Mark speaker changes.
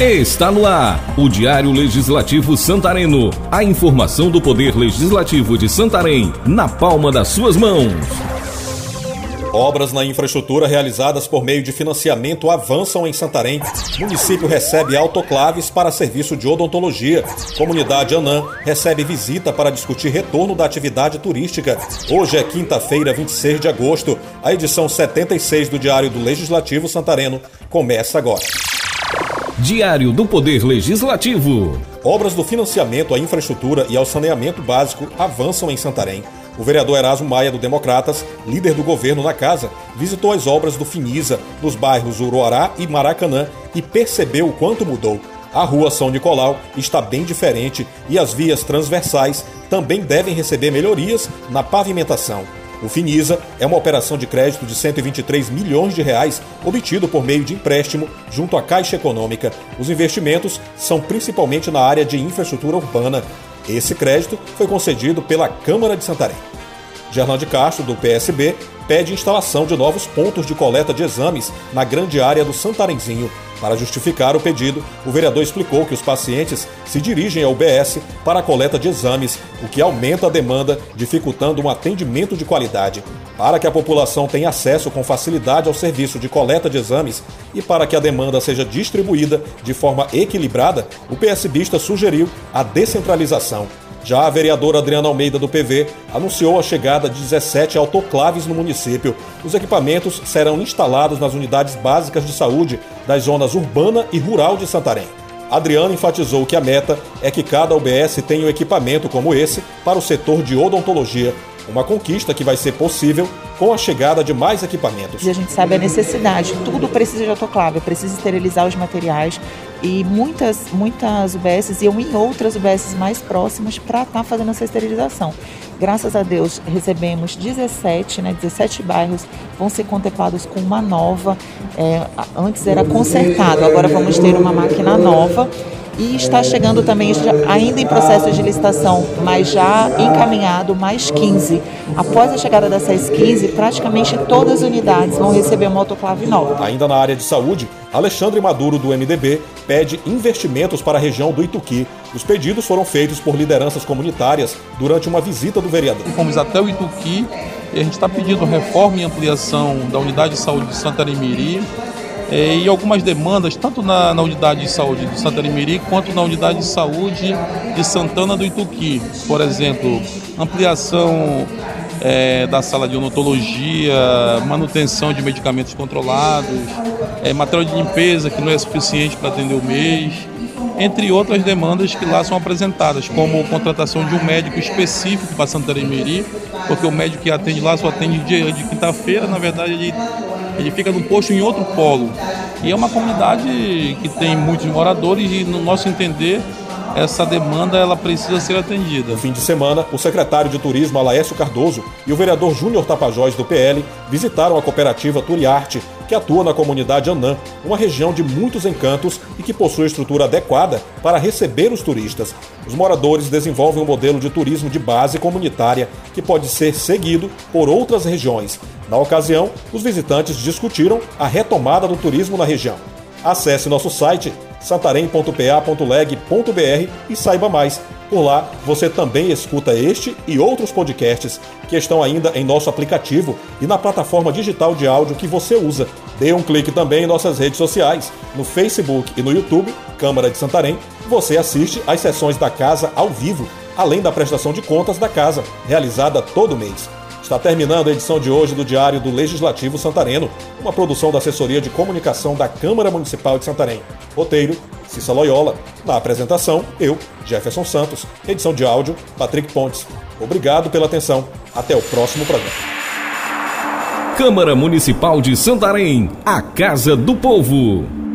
Speaker 1: Está no ar o Diário Legislativo Santareno. A informação do Poder Legislativo de Santarém na palma das suas mãos.
Speaker 2: Obras na infraestrutura realizadas por meio de financiamento avançam em Santarém. Município recebe autoclaves para serviço de odontologia. Comunidade Anã recebe visita para discutir retorno da atividade turística. Hoje é quinta-feira, 26 de agosto. A edição 76 do Diário do Legislativo Santareno começa agora.
Speaker 1: Diário do Poder Legislativo.
Speaker 2: Obras do financiamento à infraestrutura e ao saneamento básico avançam em Santarém. O vereador Erasmo Maia, do Democratas, líder do governo na casa, visitou as obras do Finisa, nos bairros Uruará e Maracanã, e percebeu o quanto mudou. A rua São Nicolau está bem diferente e as vias transversais também devem receber melhorias na pavimentação. O Finisa é uma operação de crédito de 123 milhões de reais obtido por meio de empréstimo junto à Caixa Econômica. Os investimentos são principalmente na área de infraestrutura urbana. Esse crédito foi concedido pela Câmara de Santarém. Gerlande Castro, do PSB, pede instalação de novos pontos de coleta de exames na grande área do Santarenzinho. Para justificar o pedido, o vereador explicou que os pacientes se dirigem ao UBS para a coleta de exames, o que aumenta a demanda, dificultando um atendimento de qualidade. Para que a população tenha acesso com facilidade ao serviço de coleta de exames e para que a demanda seja distribuída de forma equilibrada, o PSBista sugeriu a descentralização já a vereadora Adriana Almeida do PV anunciou a chegada de 17 autoclaves no município. Os equipamentos serão instalados nas unidades básicas de saúde das zonas urbana e rural de Santarém. Adriana enfatizou que a meta é que cada UBS tenha um equipamento como esse para o setor de odontologia, uma conquista que vai ser possível com a chegada de mais equipamentos.
Speaker 3: E a gente sabe a necessidade, tudo precisa de autoclave, precisa esterilizar os materiais e muitas, muitas UBSs iam em outras UBSs mais próximas para estar tá fazendo essa esterilização. Graças a Deus recebemos 17, né, 17 bairros vão ser contemplados com uma nova. É, antes era consertado, agora vamos ter uma máquina nova e está chegando também, ainda em processo de licitação, mas já encaminhado, mais 15. Após a chegada dessas 15, praticamente todas as unidades vão receber uma autoclave nova.
Speaker 2: Ainda na área de saúde, Alexandre Maduro, do MDB, pede investimentos para a região do Ituqui. Os pedidos foram feitos por lideranças comunitárias durante uma visita do vereador.
Speaker 4: Fomos até o Ituqui e a gente está pedindo reforma e ampliação da unidade de saúde de Santa Miri e algumas demandas, tanto na, na, unidade de saúde de Santa Miri quanto na unidade de saúde de Santana do Ituqui. Por exemplo, ampliação é, da sala de odontologia, manutenção de medicamentos controlados, é, material de limpeza que não é suficiente para atender o mês, entre outras demandas que lá são apresentadas, como contratação de um médico específico para Santana Miri, porque o médico que atende lá só atende dia de quinta-feira, na verdade ele ele fica num posto em outro polo. E é uma comunidade que tem muitos moradores e, no nosso entender, essa demanda ela precisa ser atendida.
Speaker 2: No fim de semana, o secretário de Turismo Alaécio Cardoso e o vereador Júnior Tapajós do PL visitaram a cooperativa Turiarte, que atua na comunidade Anã, uma região de muitos encantos e que possui estrutura adequada para receber os turistas. Os moradores desenvolvem um modelo de turismo de base comunitária que pode ser seguido por outras regiões. Na ocasião, os visitantes discutiram a retomada do turismo na região. Acesse nosso site santarém.pa.leg.br e saiba mais. Por lá, você também escuta este e outros podcasts que estão ainda em nosso aplicativo e na plataforma digital de áudio que você usa. Dê um clique também em nossas redes sociais, no Facebook e no YouTube, Câmara de Santarém. Você assiste às sessões da casa ao vivo, além da prestação de contas da casa, realizada todo mês. Está terminando a edição de hoje do Diário do Legislativo Santareno, uma produção da Assessoria de Comunicação da Câmara Municipal de Santarém. Roteiro, Cissa Loyola. Na apresentação, eu, Jefferson Santos. Edição de áudio, Patrick Pontes. Obrigado pela atenção. Até o próximo programa.
Speaker 1: Câmara Municipal de Santarém, a Casa do Povo.